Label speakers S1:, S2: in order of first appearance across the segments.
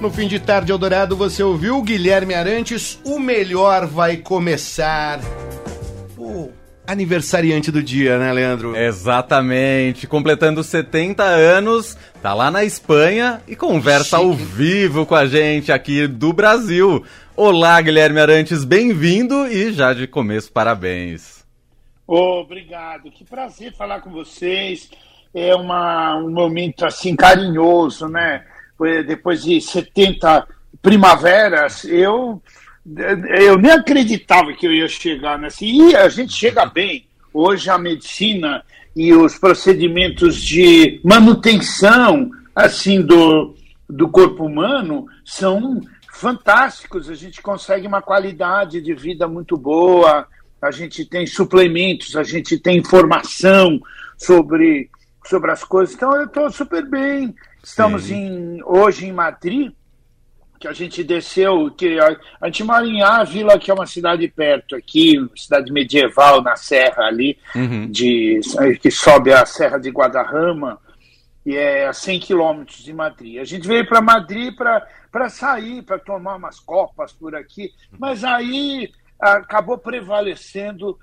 S1: No fim de tarde, Eldorado, você ouviu Guilherme Arantes. O melhor vai começar. O aniversariante do dia, né, Leandro?
S2: Exatamente. Completando 70 anos, tá lá na Espanha e conversa Chique. ao vivo com a gente aqui do Brasil. Olá, Guilherme Arantes, bem-vindo e já de começo, parabéns.
S3: Obrigado, que prazer falar com vocês. É uma, um momento assim carinhoso, né? Depois de 70 primaveras, eu, eu nem acreditava que eu ia chegar nessa. E a gente chega bem. Hoje a medicina e os procedimentos de manutenção assim do, do corpo humano são fantásticos. A gente consegue uma qualidade de vida muito boa, a gente tem suplementos, a gente tem informação sobre, sobre as coisas. Então eu estou super bem. Estamos em, hoje em Madrid, que a gente desceu, que a, a gente mora em Ávila, que é uma cidade perto aqui, cidade medieval na serra ali, uhum. de, que sobe a Serra de Guadarrama, e é a 100 quilômetros de Madrid. A gente veio para Madrid para sair, para tomar umas copas por aqui, mas aí acabou prevalecendo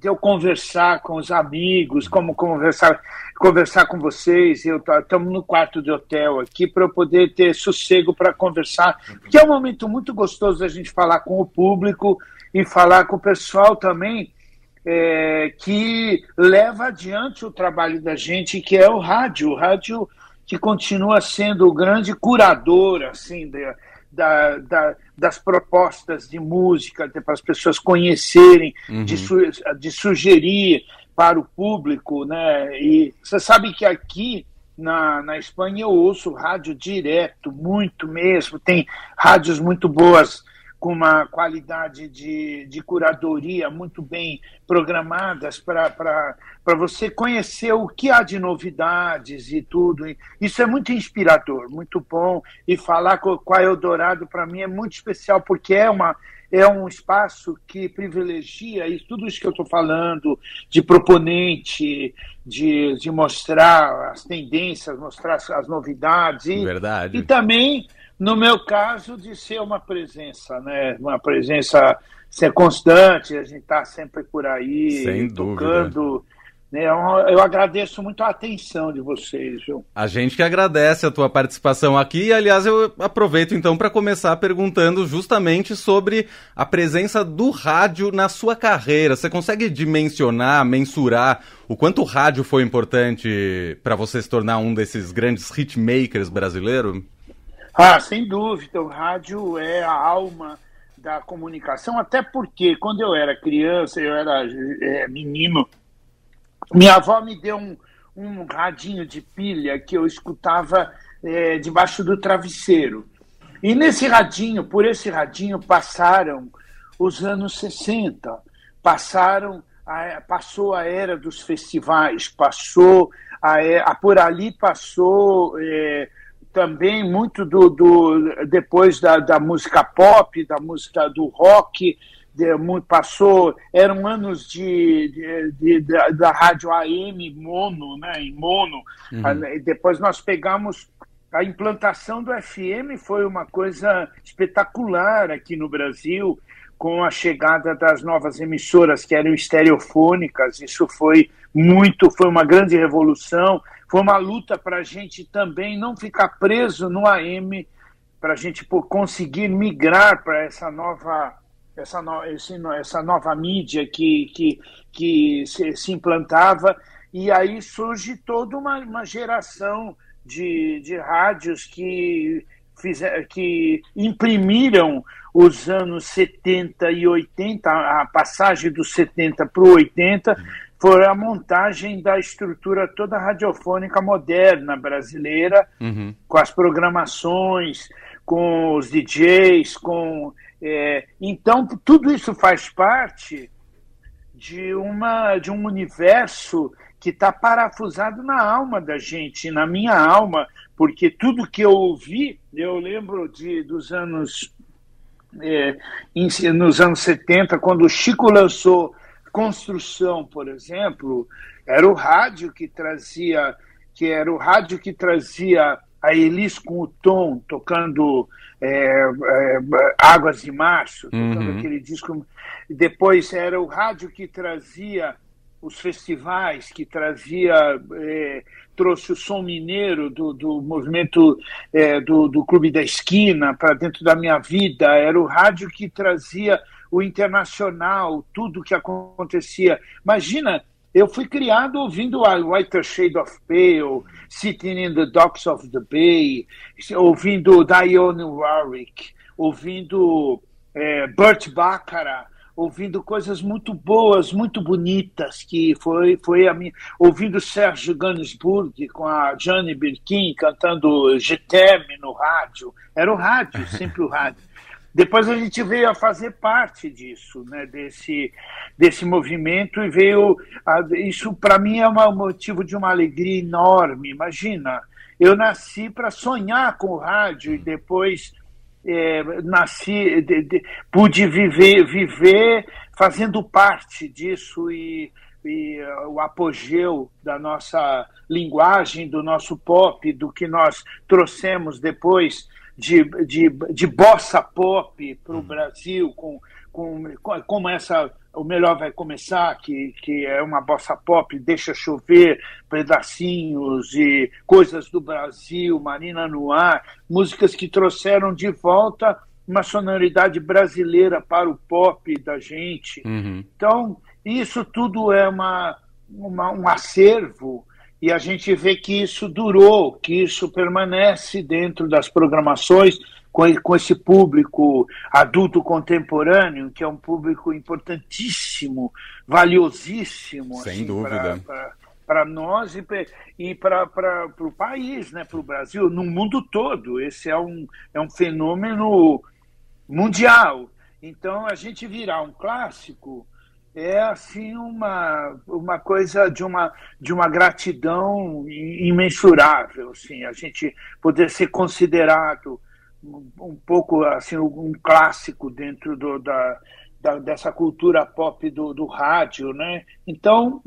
S3: de eu conversar com os amigos, como conversar, conversar com vocês. Eu estamos no quarto de hotel aqui para eu poder ter sossego para conversar, porque é um momento muito gostoso da gente falar com o público e falar com o pessoal também. É, que leva adiante o trabalho da gente, que é o rádio. O rádio que continua sendo o grande curador assim, de, da, da, das propostas de música, para as pessoas conhecerem, uhum. de, su, de sugerir para o público. Né? E você sabe que aqui na, na Espanha eu ouço rádio direto, muito mesmo, tem rádios muito boas com uma qualidade de, de curadoria muito bem programadas para você conhecer o que há de novidades e tudo. Isso é muito inspirador, muito bom. E falar com, com a Eldorado, para mim, é muito especial, porque é, uma, é um espaço que privilegia isso, tudo isso que eu estou falando, de proponente, de, de mostrar as tendências, mostrar as novidades. E,
S2: Verdade.
S3: E também no meu caso, de ser uma presença, né? Uma presença ser constante, a gente tá sempre por aí,
S2: Sem
S3: tocando. Né? Eu, eu agradeço muito a atenção de vocês, viu?
S2: A gente que agradece a tua participação aqui. Aliás, eu aproveito então para começar perguntando justamente sobre a presença do rádio na sua carreira. Você consegue dimensionar, mensurar o quanto o rádio foi importante para você se tornar um desses grandes hitmakers brasileiros?
S3: Ah, sem dúvida, o rádio é a alma da comunicação, até porque quando eu era criança, eu era é, menino, minha avó me deu um, um radinho de pilha que eu escutava é, debaixo do travesseiro. E nesse radinho, por esse radinho, passaram os anos 60, passaram a, passou a era dos festivais, passou a, a por ali passou é, também muito do, do depois da, da música pop, da música do rock, de, passou, eram anos de, de, de da, rádio AM mono, né, em mono. Uhum. Depois nós pegamos a implantação do FM foi uma coisa espetacular aqui no Brasil com a chegada das novas emissoras que eram estereofônicas. Isso foi muito, foi uma grande revolução. Foi uma luta para a gente também não ficar preso no AM, para a gente conseguir migrar para essa nova essa, no, esse, essa nova mídia que, que, que se, se, implantava, e aí surge toda uma, uma geração de, de rádios que, fizer, que imprimiram os anos 70 e 80, a passagem dos 70 para o 80, foi a montagem da estrutura toda radiofônica moderna brasileira, uhum. com as programações, com os DJs, com é, então tudo isso faz parte de uma de um universo que está parafusado na alma da gente, na minha alma, porque tudo que eu ouvi, eu lembro de dos anos é, nos anos 70, quando o Chico lançou construção, por exemplo, era o rádio que trazia, que era o rádio que trazia a Elis com o Tom tocando é, é, Águas de Março, tocando uhum. aquele disco. Depois era o rádio que trazia os festivais, que trazia, é, trouxe o som mineiro do, do movimento é, do, do Clube da Esquina para dentro da minha vida, era o rádio que trazia o internacional, tudo que acontecia. Imagina, eu fui criado ouvindo a Whiter Shade of Pale, Sitting in the Docks of the Bay, ouvindo Dionne Warwick, ouvindo é, Burt Bacharach, ouvindo coisas muito boas, muito bonitas, que foi, foi a minha. Ouvindo Sérgio Gainsbourg com a Jane Birkin cantando GTM no rádio. Era o rádio, sempre o rádio. Depois a gente veio a fazer parte disso, né, desse, desse movimento, e veio. A, isso, para mim, é um motivo de uma alegria enorme. Imagina, eu nasci para sonhar com o rádio e depois é, nasci, de, de, pude viver, viver fazendo parte disso e, e uh, o apogeu da nossa linguagem, do nosso pop, do que nós trouxemos depois de, de, de bossa pop para o uhum. Brasil, com, com, com, como essa o melhor vai começar, que, que é uma bossa pop, deixa chover, pedacinhos e coisas do Brasil, Marina no ar, músicas que trouxeram de volta uma sonoridade brasileira para o pop da gente. Uhum. Então, isso tudo é uma, uma, um acervo e a gente vê que isso durou, que isso permanece dentro das programações com, com esse público adulto contemporâneo, que é um público importantíssimo, valiosíssimo.
S2: Sem assim, dúvida.
S3: Para nós e para o país, né, para o Brasil, no mundo todo. Esse é um, é um fenômeno mundial. Então, a gente virar um clássico é assim uma, uma coisa de uma, de uma gratidão imensurável, assim, a gente poder ser considerado um pouco assim um clássico dentro do, da, da, dessa cultura pop do, do rádio, né? Então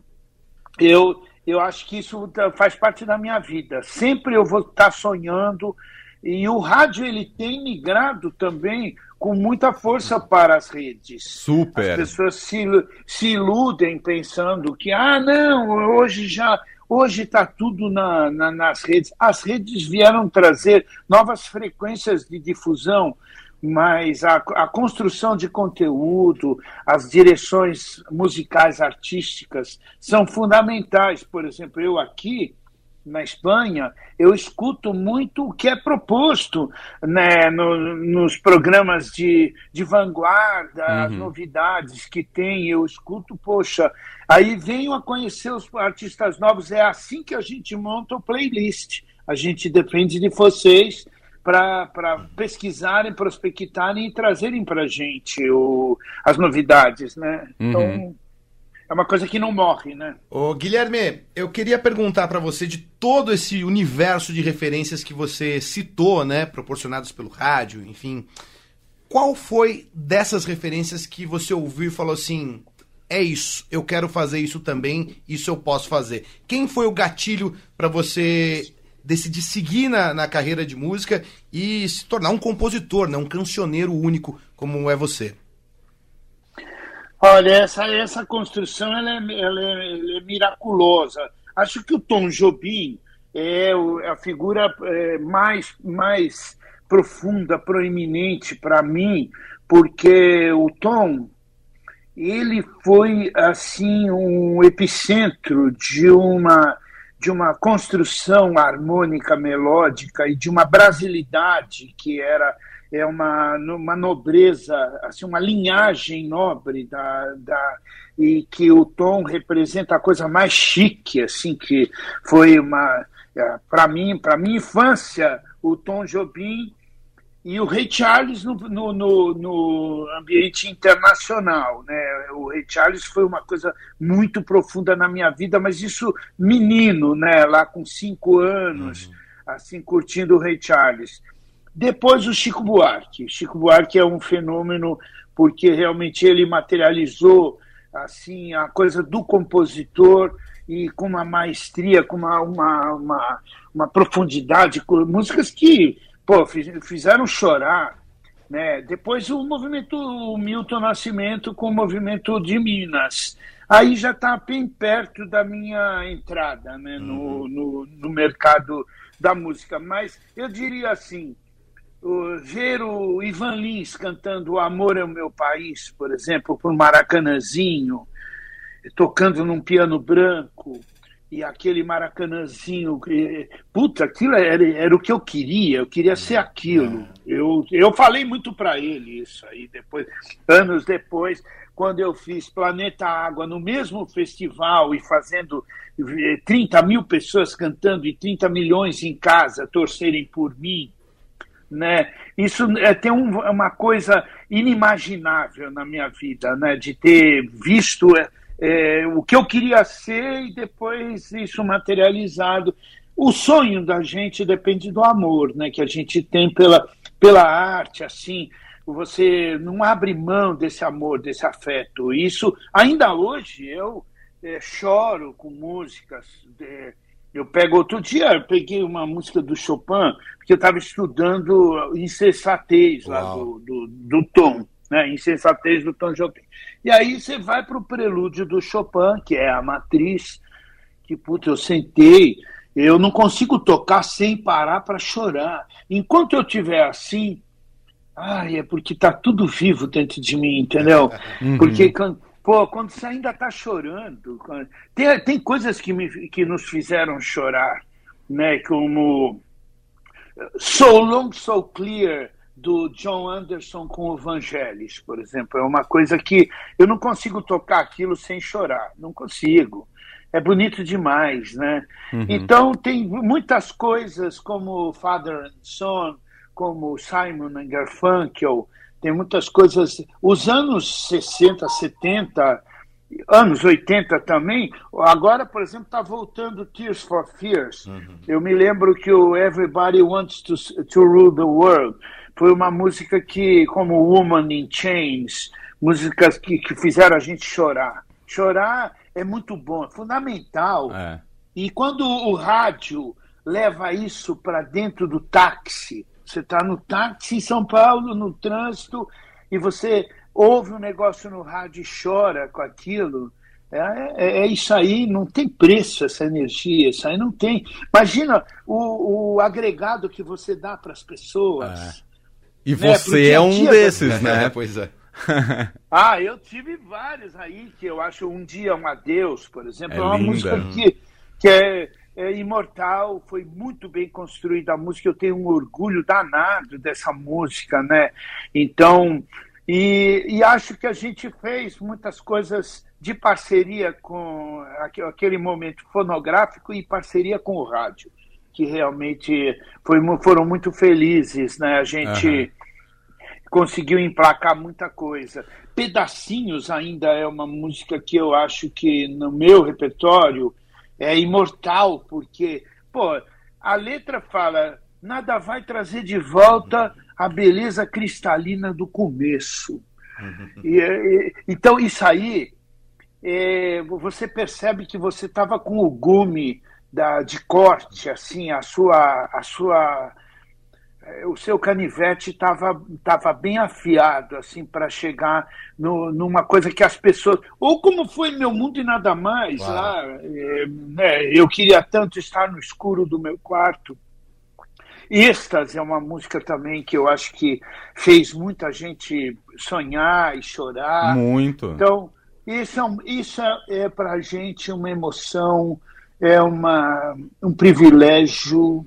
S3: eu eu acho que isso faz parte da minha vida. Sempre eu vou estar sonhando e o rádio ele tem migrado também com muita força para as redes.
S2: Super.
S3: As pessoas se, se iludem pensando que ah não hoje já Hoje está tudo na, na, nas redes. As redes vieram trazer novas frequências de difusão, mas a, a, construção de conteúdo, as direções musicais artísticas são fundamentais. Por exemplo, eu aqui na Espanha, eu escuto muito o que é proposto né, no, nos programas de, de vanguarda, uhum. as novidades que tem, eu escuto, poxa, aí venho a conhecer os artistas novos, é assim que a gente monta o playlist. A gente depende de vocês para pesquisarem, prospectarem e trazerem para a gente o, as novidades, né? Uhum. Então, é uma coisa que não morre, né?
S1: Ô, Guilherme, eu queria perguntar para você de todo esse universo de referências que você citou, né, proporcionados pelo rádio, enfim, qual foi dessas referências que você ouviu e falou assim: é isso, eu quero fazer isso também, isso eu posso fazer? Quem foi o gatilho para você decidir seguir na, na carreira de música e se tornar um compositor, né, um cancioneiro único como é você?
S3: Olha, essa, essa construção ela é, ela é, ela é miraculosa. Acho que o Tom Jobim é a figura é, mais, mais profunda, proeminente para mim, porque o Tom ele foi assim um epicentro de uma de uma construção harmônica melódica e de uma brasilidade que era é uma, uma nobreza, assim, uma linhagem nobre da, da, e que o Tom representa a coisa mais chique, assim, que foi uma, é, para mim, para minha infância, o Tom Jobim e o Ray Charles no, no, no, no, ambiente internacional. Né? O Ray Charles foi uma coisa muito profunda na minha vida, mas isso menino, né? lá com cinco anos, uhum. assim, curtindo o Ray Charles. Depois o Chico Buarque. Chico Buarque é um fenômeno porque realmente ele materializou assim a coisa do compositor e com uma maestria, com uma, uma, uma, uma profundidade, com músicas que pô, fizeram chorar. Né? Depois o movimento o Milton Nascimento com o movimento de Minas. Aí já está bem perto da minha entrada né? no, uhum. no, no mercado da música. Mas eu diria assim, ver o Ivan Lins cantando O Amor é o Meu País, por exemplo, por Maracanãzinho, tocando num piano branco, e aquele maracanãzinho. Puta, aquilo era, era o que eu queria, eu queria ser aquilo. Eu, eu falei muito para ele isso aí, depois, anos depois, quando eu fiz Planeta Água no mesmo festival e fazendo 30 mil pessoas cantando e 30 milhões em casa torcerem por mim né? Isso é, tem um, uma coisa inimaginável na minha vida, né? De ter visto é, é, o que eu queria ser e depois isso materializado. O sonho da gente depende do amor, né? Que a gente tem pela, pela arte, assim. Você não abre mão desse amor, desse afeto. Isso, ainda hoje, eu é, choro com músicas. De, eu pego outro dia, eu peguei uma música do Chopin, porque eu estava estudando insensatez lá do, do, do, Tom, né? Insensatez do Tom Jobim. E aí você vai para o prelúdio do Chopin, que é a matriz, que puta, eu sentei, eu não consigo tocar sem parar para chorar. Enquanto eu estiver assim, ai, é porque tá tudo vivo dentro de mim, entendeu? Uhum. Pô, quando você ainda está chorando. Tem, tem coisas que, me, que nos fizeram chorar, né? Como So Long, So Clear, do John Anderson com o Vangelis, por exemplo. É uma coisa que eu não consigo tocar aquilo sem chorar. Não consigo. É bonito demais, né? Uhum. Então, tem muitas coisas como Father and Son, como Simon and Garfunkel, tem muitas coisas. Os anos 60, 70, anos 80 também, agora, por exemplo, está voltando Tears for Fears. Uhum. Eu me lembro que o Everybody Wants to, to Rule the World foi uma música que, como Woman in Chains, músicas que, que fizeram a gente chorar. Chorar é muito bom, é fundamental. É. E quando o rádio leva isso para dentro do táxi, você está no táxi em São Paulo, no trânsito, e você ouve um negócio no rádio e chora com aquilo. É, é, é, isso aí, não tem preço essa energia, isso aí não tem. Imagina o, o agregado que você dá para as pessoas. É.
S2: E né? você é um desses, né?
S1: pois é.
S3: ah, eu tive vários aí que eu acho Um Dia um Adeus, por exemplo, é, é uma linda. música que, que é é imortal, foi muito bem construída a música, eu tenho um orgulho danado dessa música, né? Então, e, e acho que a gente fez muitas coisas de parceria com aquele momento fonográfico e parceria com o rádio, que realmente foi, foram muito felizes, né? A gente uhum. conseguiu emplacar muita coisa. Pedacinhos ainda é uma música que eu acho que no meu repertório é imortal, porque, pô, a letra fala: nada vai trazer de volta a beleza cristalina do começo. E, e, então, isso aí, é, você percebe que você estava com o gume da, de corte, assim, a sua, a sua o seu canivete estava tava bem afiado assim para chegar no, numa coisa que as pessoas ou como foi meu mundo e nada mais lá é, né, eu queria tanto estar no escuro do meu quarto. Êxtase é uma música também que eu acho que fez muita gente sonhar e chorar.
S2: Muito.
S3: Então isso é, isso é, é para a gente uma emoção é uma um privilégio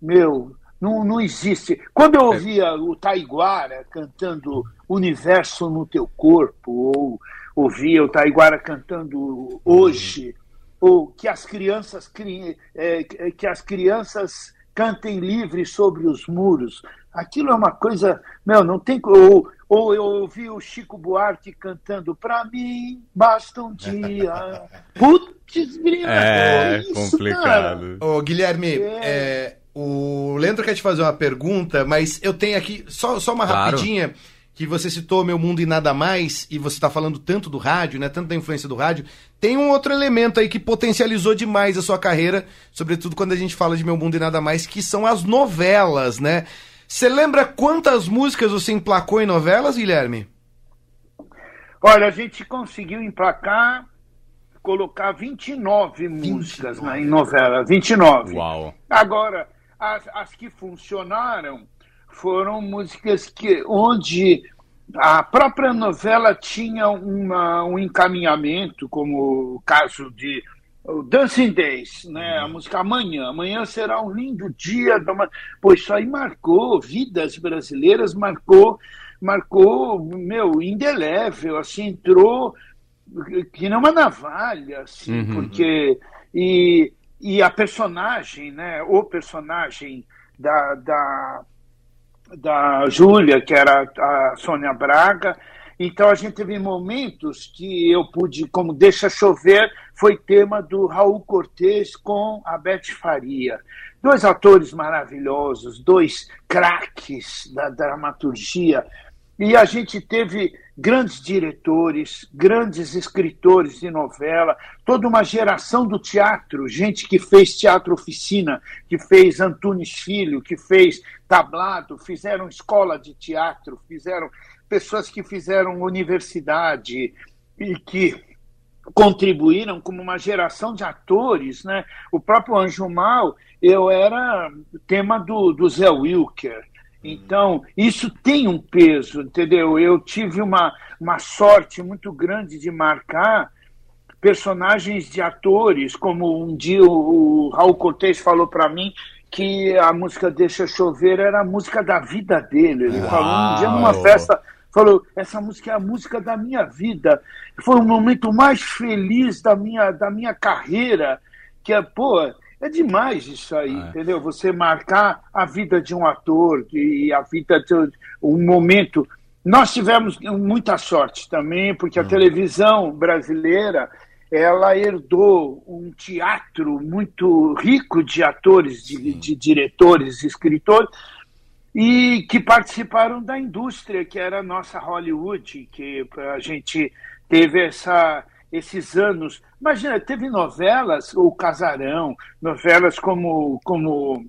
S3: meu não, não existe. Quando eu ouvia o Taiguara cantando Universo no Teu Corpo, ou ouvia o Taiguara cantando Hoje, uhum. ou que as crianças é, que as crianças cantem livre sobre os muros. Aquilo é uma coisa, meu, não tem ou, ou eu ouvi o Chico Buarque cantando para mim basta um dia. Putz,
S2: é, é isso, complicado.
S1: Cara. Ô, Guilherme, é... É, o Leandro quer te fazer uma pergunta, mas eu tenho aqui só, só uma claro. rapidinha que você citou Meu Mundo e Nada Mais, e você está falando tanto do rádio, né? Tanto da influência do rádio. Tem um outro elemento aí que potencializou demais a sua carreira, sobretudo quando a gente fala de Meu Mundo e Nada Mais, que são as novelas, né? Você lembra quantas músicas você emplacou em novelas, Guilherme?
S3: Olha, a gente conseguiu emplacar, colocar 29 29. músicas né, em novela. 29.
S2: Uau.
S3: Agora, as, as que funcionaram foram músicas que, onde a própria novela tinha uma, um encaminhamento, como o caso de Dancing Days, né? A uhum. música Amanhã. Amanhã será um lindo dia. Pô, isso aí marcou vidas brasileiras, marcou, marcou, meu, indelével, assim, entrou que nem uma navalha, assim, uhum. porque. E, e a personagem, né? O personagem da, da, da Júlia, que era a Sônia Braga, então a gente teve momentos que eu pude, como Deixa Chover, foi tema do Raul Cortez com a Beth Faria. Dois atores maravilhosos, dois craques da dramaturgia. E a gente teve grandes diretores, grandes escritores de novela, toda uma geração do teatro, gente que fez teatro oficina, que fez Antunes Filho, que fez tablado, fizeram escola de teatro, fizeram pessoas que fizeram universidade e que contribuíram como uma geração de atores, né? O próprio Anjo Mal, eu era tema do, do Zé Wilker. Então, isso tem um peso, entendeu? Eu tive uma, uma sorte muito grande de marcar personagens de atores, como um dia o, o Raul Cortez falou para mim que a música Deixa Chover era a música da vida dele. Ele Uau. falou um dia numa festa falou: essa música é a música da minha vida. Foi o momento mais feliz da minha, da minha carreira. Que é, pô, é demais isso aí, ah, entendeu? Você marcar a vida de um ator e a vida de um momento. Nós tivemos muita sorte também, porque a hum. televisão brasileira ela herdou um teatro muito rico de atores, de, de diretores, escritores, e que participaram da indústria que era a nossa Hollywood, que a gente teve essa, esses anos. Imagina, teve novelas, o Casarão, novelas como, como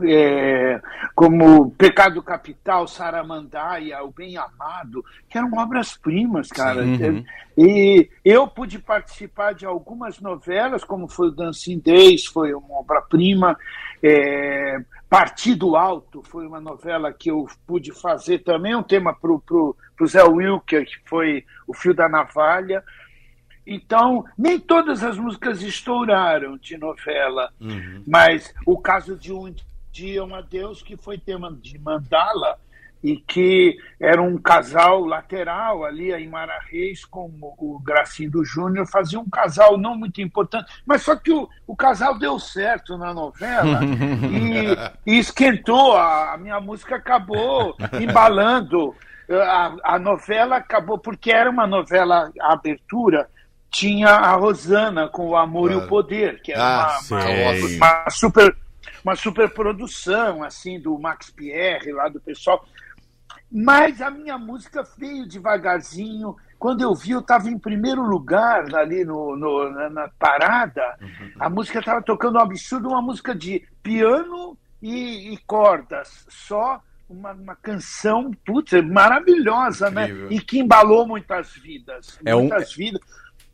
S3: é, como Pecado Capital, Saramandaia, O Bem Amado, que eram obras-primas, cara. Uhum. E eu pude participar de algumas novelas, como foi o Dancing Days, foi uma obra-prima. É, Partido Alto foi uma novela que eu pude fazer também, um tema para o Zé Wilker, que foi O Fio da Navalha. Então, nem todas as músicas estouraram de novela, uhum. mas o caso de um dia um adeus que foi tema de Mandala e que era um casal lateral ali em Mara Reis com o Gracindo Júnior, fazia um casal não muito importante, mas só que o, o casal deu certo na novela e, e, esquentou, a, a, minha música acabou embalando, a, a novela acabou, porque era uma novela a abertura, tinha a Rosana com o Amor ah. e o Poder, que era ah, uma, uma, uma super uma superprodução assim do Max Pierre lá do pessoal. Mas a minha música veio devagarzinho. Quando eu vi, eu estava em primeiro lugar ali no, no na, na, parada. A música estava tocando um absurdo, uma música de piano e, e cordas, só uma, uma, canção putz, maravilhosa, né? Incrível. né? E que embalou muitas vidas.
S2: É
S3: muitas
S2: um, vidas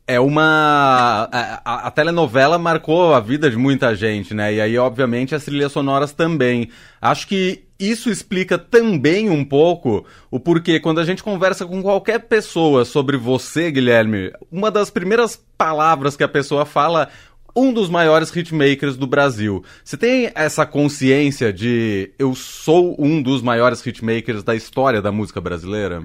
S2: é uma. A, a, telenovela marcou a vida de muita gente, né? E aí, obviamente, as trilhas sonoras também. Acho que isso explica também um pouco o porquê, quando a gente conversa com qualquer pessoa sobre você, Guilherme, uma das primeiras palavras que a pessoa fala. Um dos maiores hitmakers do Brasil. Você tem essa consciência de eu sou um dos maiores hitmakers da história da música brasileira?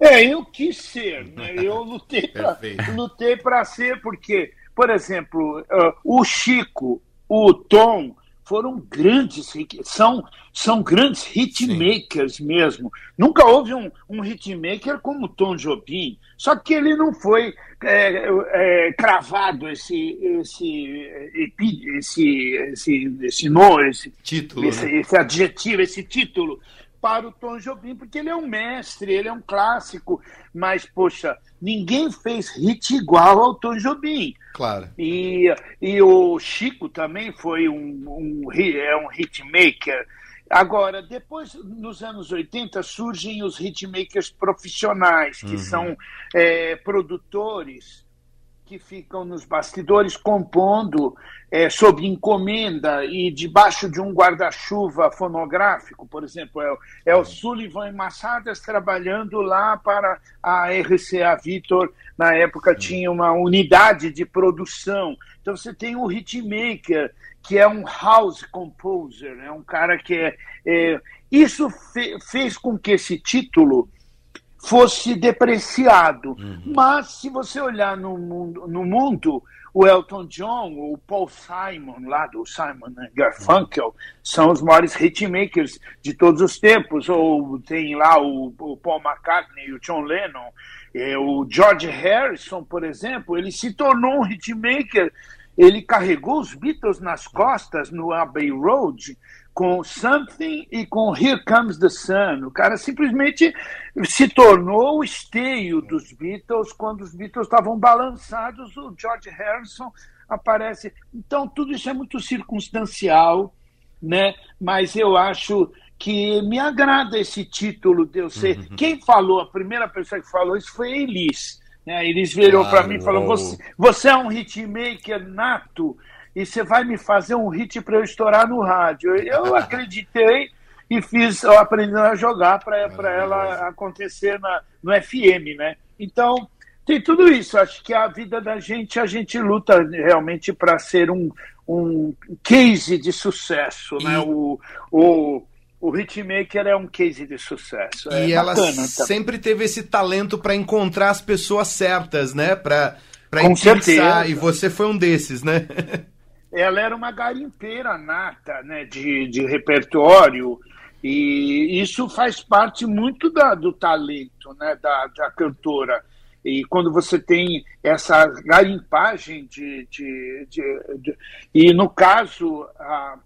S3: É, eu quis ser, né? Eu lutei para ser, porque, por exemplo, uh, o Chico, o Tom foram grandes, são, são grandes hitmakers Sim. mesmo. Nunca houve um, um hitmaker como Tom Jobim, só que ele não foi é, é, cravado esse esse esse esse esse, esse, esse,
S1: título,
S3: esse, né? esse adjetivo, esse título para o Tom Jobim, porque ele é um mestre, ele é um clássico, mas, poxa, ninguém fez hit igual ao Tom Jobim.
S1: Claro.
S3: E, e o Chico também foi um, um, é um hitmaker. Agora, depois, nos anos 80, surgem os hitmakers profissionais, que uhum. são é, produtores que ficam nos bastidores compondo é, sob encomenda e debaixo de um guarda-chuva fonográfico, por exemplo, é, é, o Sullivan e Massadas trabalhando lá para a RCA Victor, na época tinha uma unidade de produção. Então você tem o hitmaker, que é um house composer, é um cara que é... é isso fe, fez com que esse título fosse depreciado. Uhum. Mas, se você olhar no mundo, no mundo, o Elton John, o Paul Simon, lá do Simon Garfunkel, são os maiores hitmakers de todos os tempos. Ou tem lá o, o Paul McCartney, o John Lennon, é, o George Harrison, por exemplo, ele se tornou um hitmaker. Ele carregou os Beatles nas costas no Abbey Road com Something e com Here Comes the Sun. O cara simplesmente se tornou o esteio dos Beatles quando os Beatles estavam balançados. O George Harrison aparece. Então, tudo isso é muito circunstancial, né? mas eu acho que me agrada esse título de eu ser. Uhum. Quem falou, a primeira pessoa que falou isso foi a Elis. Né? Elis virou para mim e falou: você, você é um hitmaker nato e você vai me fazer um hit para eu estourar no rádio. Eu acreditei e fiz, eu aprendi a jogar para ela acontecer na, no FM, né? Então, tem tudo isso. Acho que a vida da gente, a gente luta realmente para ser um, um case de sucesso, né? O, o, o Hitmaker é um case de sucesso.
S1: É e ela sempre teve esse talento para encontrar as pessoas certas, né? Para para E você foi um desses, né?
S3: ela era uma garimpeira nata né, de, de repertório, e isso faz parte muito da, do talento né, da, da cantora. E quando você tem essa garimpagem de. de, de, de e no caso, a,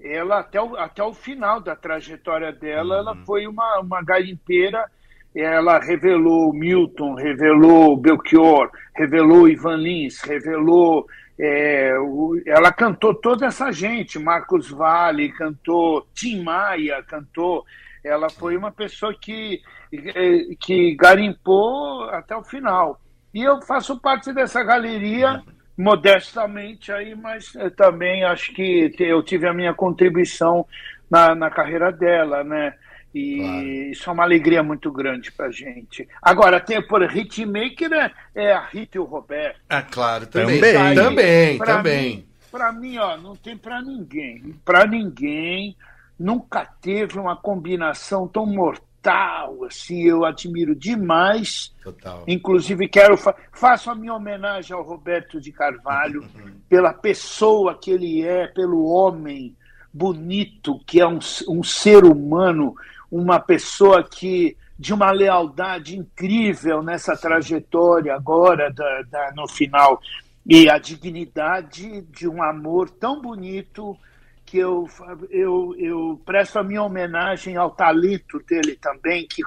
S3: ela até o, até o final da trajetória dela, uhum. ela foi uma, uma garimpeira. Ela revelou Milton, revelou Belchior, revelou Ivan Lins, revelou é, o, ela cantou toda essa gente, Marcos Vale cantou, Tim Maia cantou. Ela foi uma pessoa que, é, que garimpou até o final. E eu faço parte dessa galeria modestamente aí, mas também acho que eu tive a minha contribuição na, na carreira dela, né? E claro. isso é uma alegria muito grande pra gente. Agora, tem por hitmaker é, é a Rita e o Roberto.
S1: Ah, claro, também. Também, também.
S3: Pra
S1: também.
S3: Mim, pra mim, ó, não tem pra ninguém. Pra ninguém. Nunca teve uma combinação tão mortal, assim, eu admiro demais.
S1: Total.
S3: Inclusive, quero fa faço a minha homenagem ao Roberto de Carvalho pela pessoa que ele é, pelo homem bonito que é um, um ser humano uma pessoa que de uma lealdade incrível nessa trajetória agora da, da, no final e a dignidade de um amor tão bonito que eu, eu, eu presto a minha homenagem ao talento dele também que,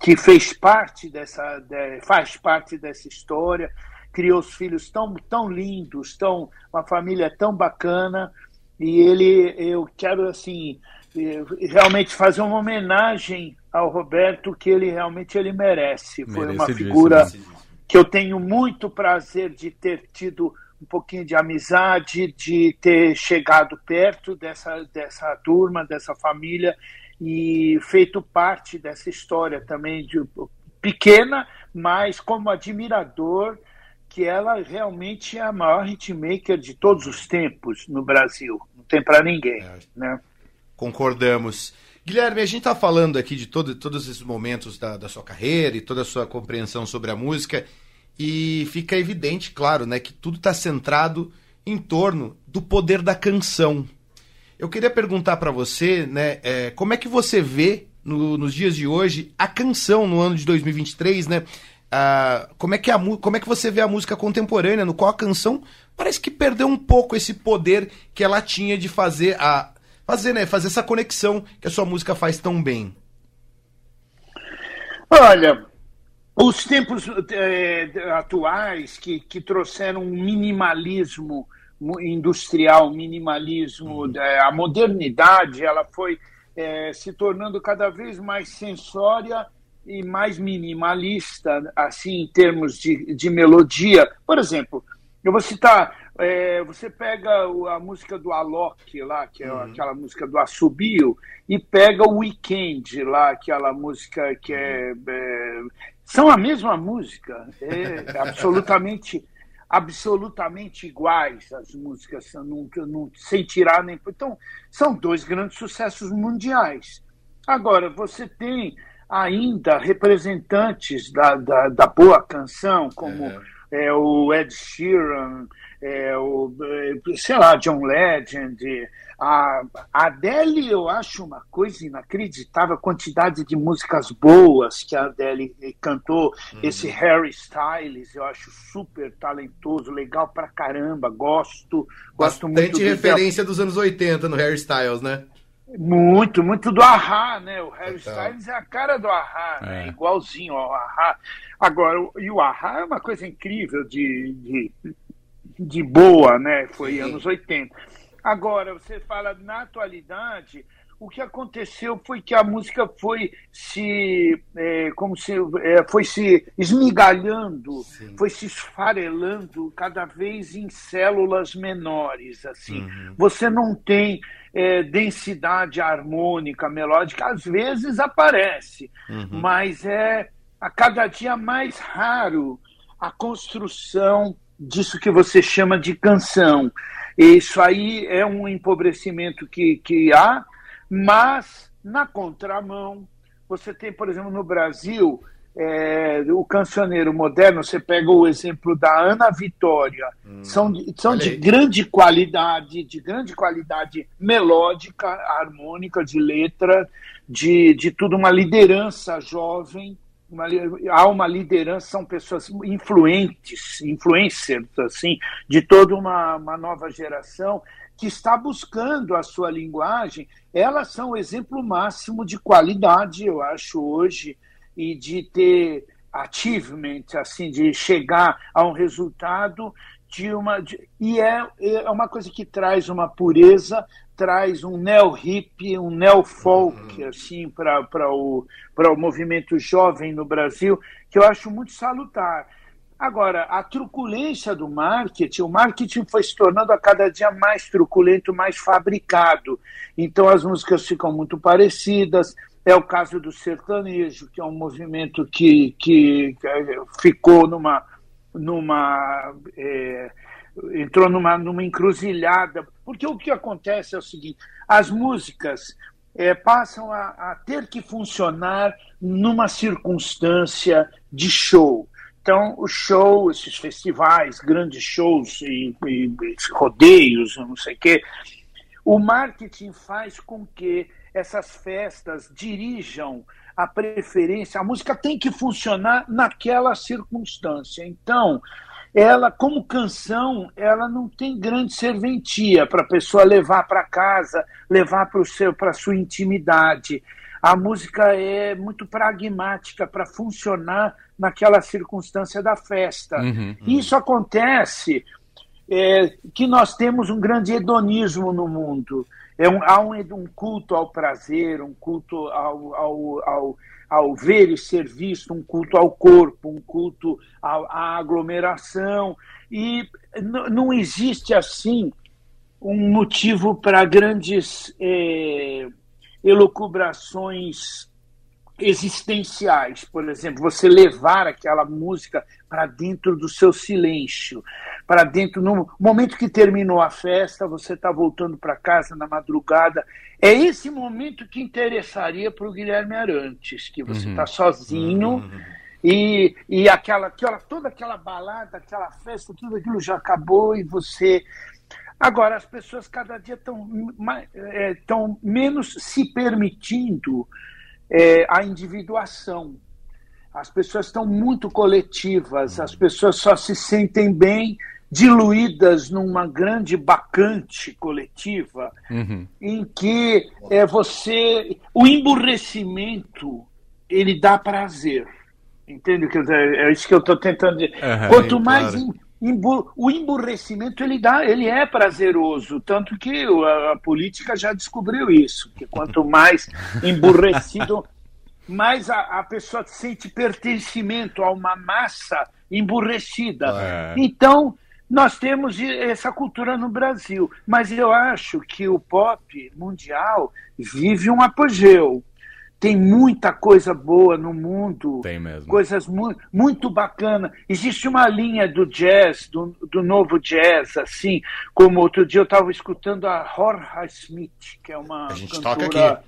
S3: que fez parte dessa de, faz parte dessa história criou os filhos tão tão lindos tão uma família tão bacana e ele eu quero assim realmente fazer uma homenagem ao Roberto que ele realmente ele merece. Foi uma figura que eu tenho muito prazer de ter tido um pouquinho de amizade, de ter chegado perto dessa, dessa turma, dessa família e feito parte dessa história também de pequena, mas como admirador que ela realmente é a maior hitmaker de todos os tempos no Brasil. Não tem para ninguém, é. né?
S1: Concordamos. Guilherme, a gente está falando aqui de todo, todos esses momentos da, da sua carreira e toda a sua compreensão sobre a música, e fica evidente, claro, né, que tudo está centrado em torno do poder da canção. Eu queria perguntar para você, né, é, como é que você vê no, nos dias de hoje a canção no ano de 2023, né? Ah, como, é que a, como é que você vê a música contemporânea, no qual a canção parece que perdeu um pouco esse poder que ela tinha de fazer a, fazer, né? Fazer essa conexão que a sua música faz tão bem.
S3: Olha, os tempos é, atuais que, que trouxeram um minimalismo industrial, minimalismo, uhum. é, a modernidade, ela foi é, se tornando cada vez mais sensória e mais minimalista, assim, em termos de, de melodia. Por exemplo, eu vou citar, é, você pega a música do Alok lá, que é uhum. aquela música do Assobio, e pega o Weekend lá, aquela música que é, é são a mesma música, é absolutamente absolutamente iguais as músicas, não, não, sem tirar nem. Então, são dois grandes sucessos mundiais. Agora, você tem ainda representantes da, da, da boa canção, como é. É, o Ed Sheeran, é, o, é, sei lá, John Legend, a, a Adele, eu acho uma coisa inacreditável, a quantidade de músicas boas que a Adele cantou. Uhum. Esse Harry Styles, eu acho super talentoso, legal pra caramba, gosto. gosto
S1: Bastante muito referência do... dos anos 80 no Harry Styles, né?
S3: Muito, muito do Ahá, né? O Harry Styles é a cara do Ahá, né? é. igualzinho ao Ahá. Agora, e o Ahá é uma coisa incrível de, de, de boa, né? Foi Sim. anos 80. Agora, você fala na atualidade, o que aconteceu foi que a música foi se é, como se é, foi se esmigalhando, Sim. foi se esfarelando cada vez em células menores. Assim, uhum. você não tem é, densidade harmônica, melódica. Às vezes aparece, uhum. mas é a cada dia mais raro a construção disso que você chama de canção. Isso aí é um empobrecimento que, que há, mas na contramão, você tem, por exemplo, no Brasil, é, o cancioneiro moderno, você pega o exemplo da Ana Vitória, hum, são, de, são de grande qualidade, de grande qualidade melódica, harmônica, de letra, de, de tudo, uma liderança jovem, uma, há uma liderança, são pessoas influentes, influencers, assim, de toda uma, uma nova geração que está buscando a sua linguagem. Elas são o exemplo máximo de qualidade, eu acho, hoje, e de ter achievement, assim, de chegar a um resultado de uma. De, e é, é uma coisa que traz uma pureza traz um neo-hip, um neo-folk uhum. assim, para o, o movimento jovem no Brasil, que eu acho muito salutar. Agora, a truculência do marketing, o marketing foi se tornando a cada dia mais truculento, mais fabricado. Então as músicas ficam muito parecidas. É o caso do sertanejo, que é um movimento que, que ficou numa, numa é, entrou numa, numa encruzilhada, porque o que acontece é o seguinte: as músicas é, passam a, a, ter que funcionar numa circunstância de show. Então, o show, esses festivais, grandes shows e, e, rodeios, não sei o quê, o marketing faz com que essas festas dirijam a preferência. A música tem que funcionar naquela circunstância. Então, ela, como canção, ela não tem grande serventia para a pessoa levar para casa, levar para a sua intimidade. A música é muito pragmática para funcionar naquela circunstância da festa. Uhum, uhum. Isso acontece é, que nós temos um grande hedonismo no mundo. É um, há um, um culto ao prazer, um culto ao, ao, ao ao ver e ser visto, um culto ao corpo, um culto à, à aglomeração. E não existe, assim, um motivo para grandes é, elucubrações existenciais, por exemplo, você levar aquela música para dentro do seu silêncio, para dentro no momento que terminou a festa, você está voltando para casa na madrugada, é esse momento que interessaria para o Guilherme Arantes, que você está uhum. sozinho uhum. e, e aquela, aquela toda aquela balada, aquela festa, tudo aquilo já acabou e você Agora, as pessoas cada dia estão é, tão menos se permitindo é, a individuação. As pessoas estão muito coletivas, as pessoas só se sentem bem diluídas numa grande bacante coletiva, uhum. em que é você o emburrecimento ele dá prazer. Entende? É isso que eu estou tentando dizer.
S2: Aham,
S3: Quanto
S2: sim,
S3: mais
S2: claro.
S3: o emburrecimento ele dá, ele é prazeroso, tanto que a, a política já descobriu isso, que quanto mais emburrecido, mais a, a pessoa sente pertencimento a uma massa emburrecida.
S2: É.
S3: Então, nós temos essa cultura no Brasil, mas eu acho que o pop mundial vive um apogeu. Tem muita coisa boa no mundo,
S2: Tem mesmo.
S3: coisas mu muito bacanas. Existe uma linha do jazz, do, do novo jazz, assim, como outro dia eu estava escutando a Jorge Smith, que é uma
S1: A gente
S3: cantora...
S1: toca aqui.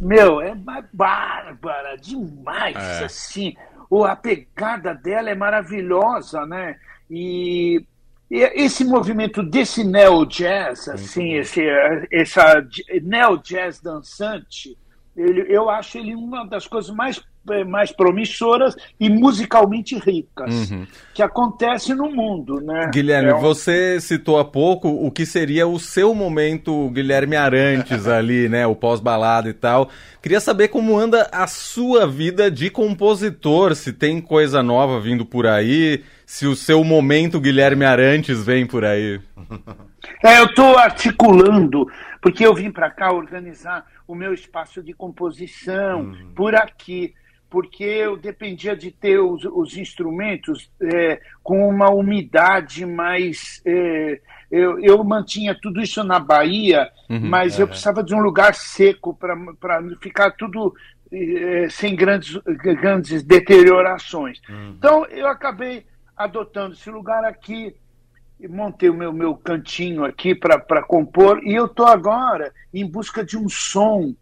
S3: Meu, é ba- bárbara demais,
S2: É.
S3: assim. A pegada dela é maravilhosa, né? E, e esse movimento desse neo jazz, assim, esse, essa neo jazz dançante, ele, eu acho ele uma das coisas mais, mais promissoras e musicalmente ricas
S2: Uhum.
S3: que acontece no mundo, né?
S2: Guilherme,
S3: É um-
S2: você citou há pouco o que seria o seu momento Guilherme Arantes ali, né? O pós-balada e tal. Queria saber como anda a sua vida de compositor, se tem coisa nova vindo por aí, se o seu momento Guilherme Arantes vem por aí.
S3: É, eu estou articulando, porque eu vim para cá organizar o meu espaço de composição por aqui, porque eu dependia de ter os, os instrumentos é, com uma umidade mais. é, eu, eu mantinha tudo isso na Bahia, mas eu precisava de um lugar seco para ficar tudo é, sem grandes, grandes deteriorações. Então eu acabei adotando esse lugar aqui e montei o meu, meu cantinho aqui para compor e eu estou agora em busca de um som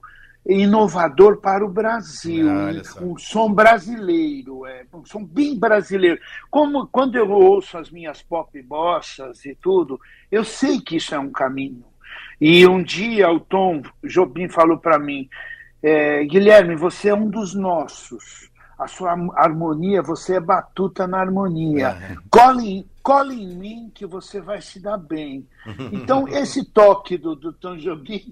S3: inovador para o Brasil,
S1: só.
S3: um som brasileiro, é, um som bem brasileiro. Como quando eu ouço as minhas pop bossas e tudo, eu sei que isso é um caminho. E um dia o Tom Jobim falou para mim, é, Guilherme, você é um dos nossos. A sua harmonia, você é batuta na harmonia. Cole, em- cole em mim que você vai se dar bem. Então, esse toque do, do Tom Jobim,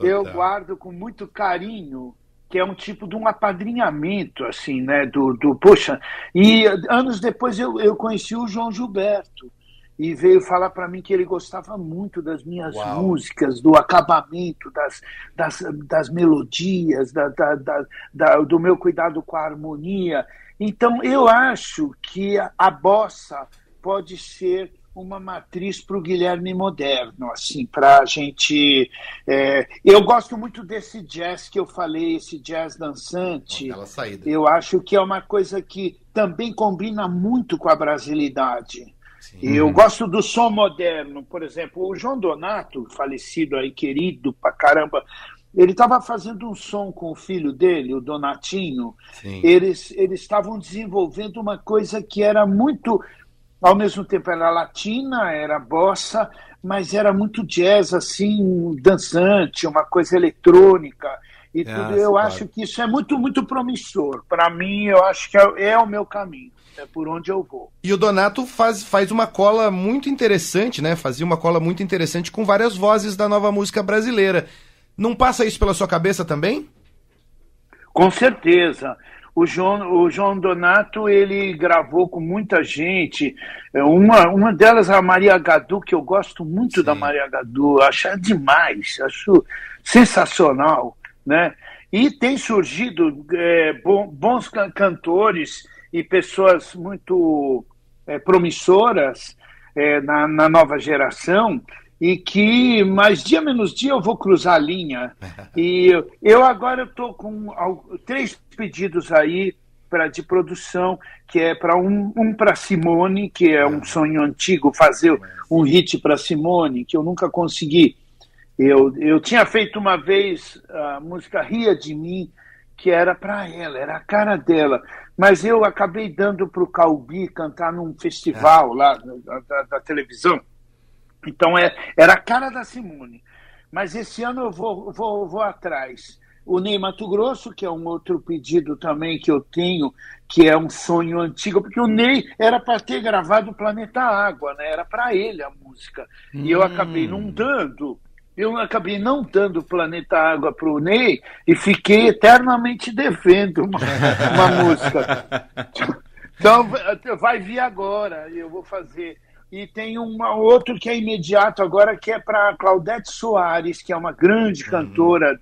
S3: eu
S1: Total.
S3: guardo com muito carinho, que é um tipo de um apadrinhamento, assim, né? Do, do poxa. E anos depois eu, eu conheci o João Gilberto. E veio falar para mim que ele gostava muito das minhas
S1: Uau.
S3: músicas, do acabamento, das, das, das melodias, da, da, da- da- do meu cuidado com a harmonia. Então, eu acho que a, a bossa pode ser uma matriz para o Guilherme moderno, assim, para a gente. é, eu gosto muito desse jazz que eu falei, esse jazz dançante.
S1: Aquela saída.
S3: Eu acho que é uma coisa que também combina muito com a brasilidade.
S1: Sim.
S3: Eu gosto do som moderno, por exemplo, o João Donato, falecido aí, querido pra caramba, ele estava fazendo um som com o filho dele, o Donatinho.
S1: Sim.
S3: Eles eles estavam desenvolvendo uma coisa que era muito, ao mesmo tempo era latina, era bossa, mas era muito jazz, assim, dançante, uma coisa eletrônica. E
S1: Ah,
S3: tudo. Eu
S1: claro.
S3: acho que isso é muito, muito promissor. Para mim, eu acho que é, é o meu caminho, é por onde eu vou.
S1: E o Donato faz, faz uma cola muito interessante, né? Fazia uma cola muito interessante com várias vozes da nova música brasileira. Não passa isso pela sua cabeça também?
S3: Com certeza. O João, o João Donato, ele gravou com muita gente. É, Uma, uma delas, a Maria Gadu, que eu gosto muito
S1: Sim.
S3: da Maria Gadu. Acho demais, acho sensacional. Né? E tem surgido é, bons can- cantores e pessoas muito é, promissoras é, na, na nova geração e que mais dia menos dia eu vou cruzar a linha. E eu- eu agora estou com três pedidos aí pra, de produção, que é para um, um para Simone, que é um sonho antigo, fazer um hit para Simone, que eu nunca consegui. Eu, eu tinha feito uma vez a música Ria de Mim, que era para ela, era a cara dela. Mas eu acabei dando para o Calbi cantar num festival lá da, da- da televisão. Então é, era a cara da Simone. Mas esse ano eu vou, vou, vou atrás. O Ney Mato Grosso, que é um outro pedido também que eu tenho, que é um sonho antigo, porque o Ney era para ter gravado o Planeta Água, né? era para ele a música. E eu acabei não dando, eu acabei não dando o Planeta Água para o Ney e fiquei eternamente devendo uma, uma música. Então vai vir agora eu vou fazer. E tem um outro que é imediato agora, que é para Claudete Soares, que é uma grande uhum. cantora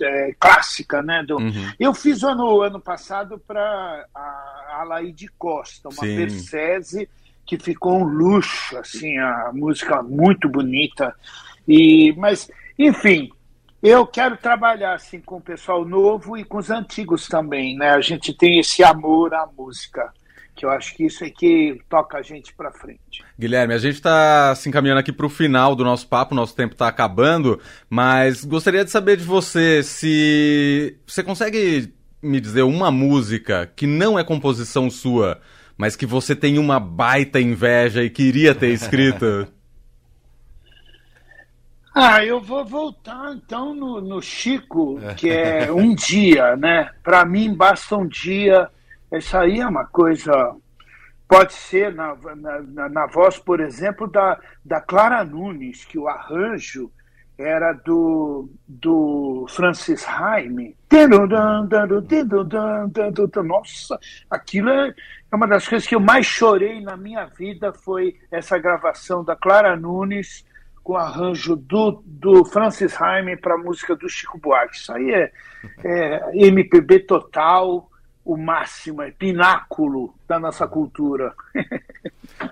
S3: é, clássica, né? Do... Uhum. Eu fiz ano, ano passado para a Alaide Costa, uma Sim. Persese que ficou um luxo, assim, a música muito bonita. E, mas, enfim, eu quero trabalhar assim com o pessoal novo e com os antigos também, né? A gente tem esse amor à música que eu acho que isso é que toca a gente para frente.
S2: Guilherme, a gente está se encaminhando aqui para o final do nosso papo, nosso tempo está acabando, mas gostaria de saber de você se você consegue me dizer uma música que não é composição sua, mas que você tem uma baita inveja e queria ter escrito.
S3: Ah, eu vou voltar então no, no Chico, que é um dia, né? Para mim basta um dia isso aí é uma coisa. Pode ser na, na, na, voz, por exemplo, da, da Clara Nunes, que o arranjo era do, do Francis Haime. Nossa, aquilo é, é uma das coisas que eu mais chorei na minha vida foi essa gravação da Clara Nunes com arranjo do, do Francis Haime para a música do Chico Buarque. Isso aí é, é MPB total o máximo, é pináculo da nossa cultura.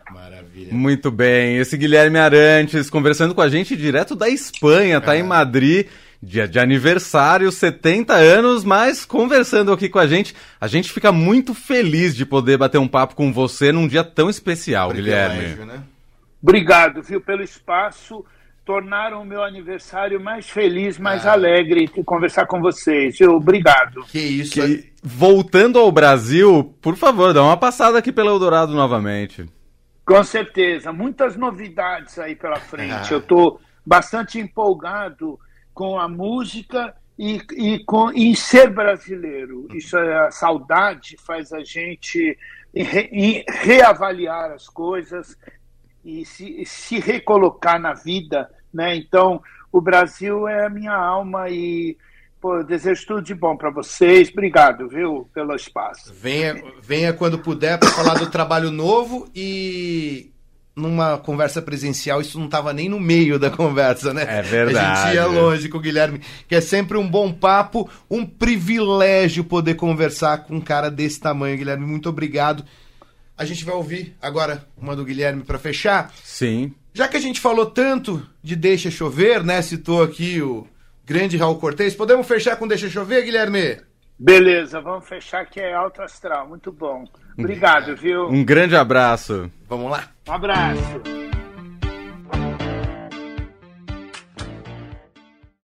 S2: Maravilha. Muito bem. Esse Guilherme Arantes conversando com a gente direto da Espanha, tá é. em Madrid. Dia de aniversário, 70 anos, mas conversando aqui com a gente, a gente fica muito feliz de poder bater um papo com você num dia tão especial, Guilherme. Né?
S3: Obrigado, viu, pelo espaço tornaram o meu aniversário mais feliz, mais ah. alegre de conversar com vocês. Eu, obrigado.
S2: Que isso. Que, voltando ao Brasil, por favor, dá uma passada aqui pelo Eldorado novamente.
S3: Com certeza. Muitas novidades aí pela frente. Ah. Eu estou bastante empolgado com a música e, e com em ser brasileiro. Isso é a saudade faz a gente re, reavaliar as coisas e se, se recolocar na vida, né? Então, o Brasil é a minha alma e pô, desejo tudo de bom para vocês. Obrigado, viu, pelo espaço.
S1: Venha, venha quando puder para falar do trabalho novo e numa conversa presencial, isso não estava nem no meio da conversa, né?
S2: É verdade.
S1: A gente ia longe com o Guilherme, que é sempre um bom papo, um privilégio poder conversar com um cara desse tamanho, Guilherme. Muito obrigado. A gente vai ouvir agora uma do Guilherme para fechar.
S2: Sim.
S1: Já que a gente falou tanto de Deixa Chover, né? Citou aqui o grande Raul Cortez, podemos fechar com Deixa Chover, Guilherme?
S3: Beleza, vamos fechar que é alto astral, muito bom. Obrigado, viu?
S2: Um grande abraço.
S1: Vamos lá.
S3: Um abraço.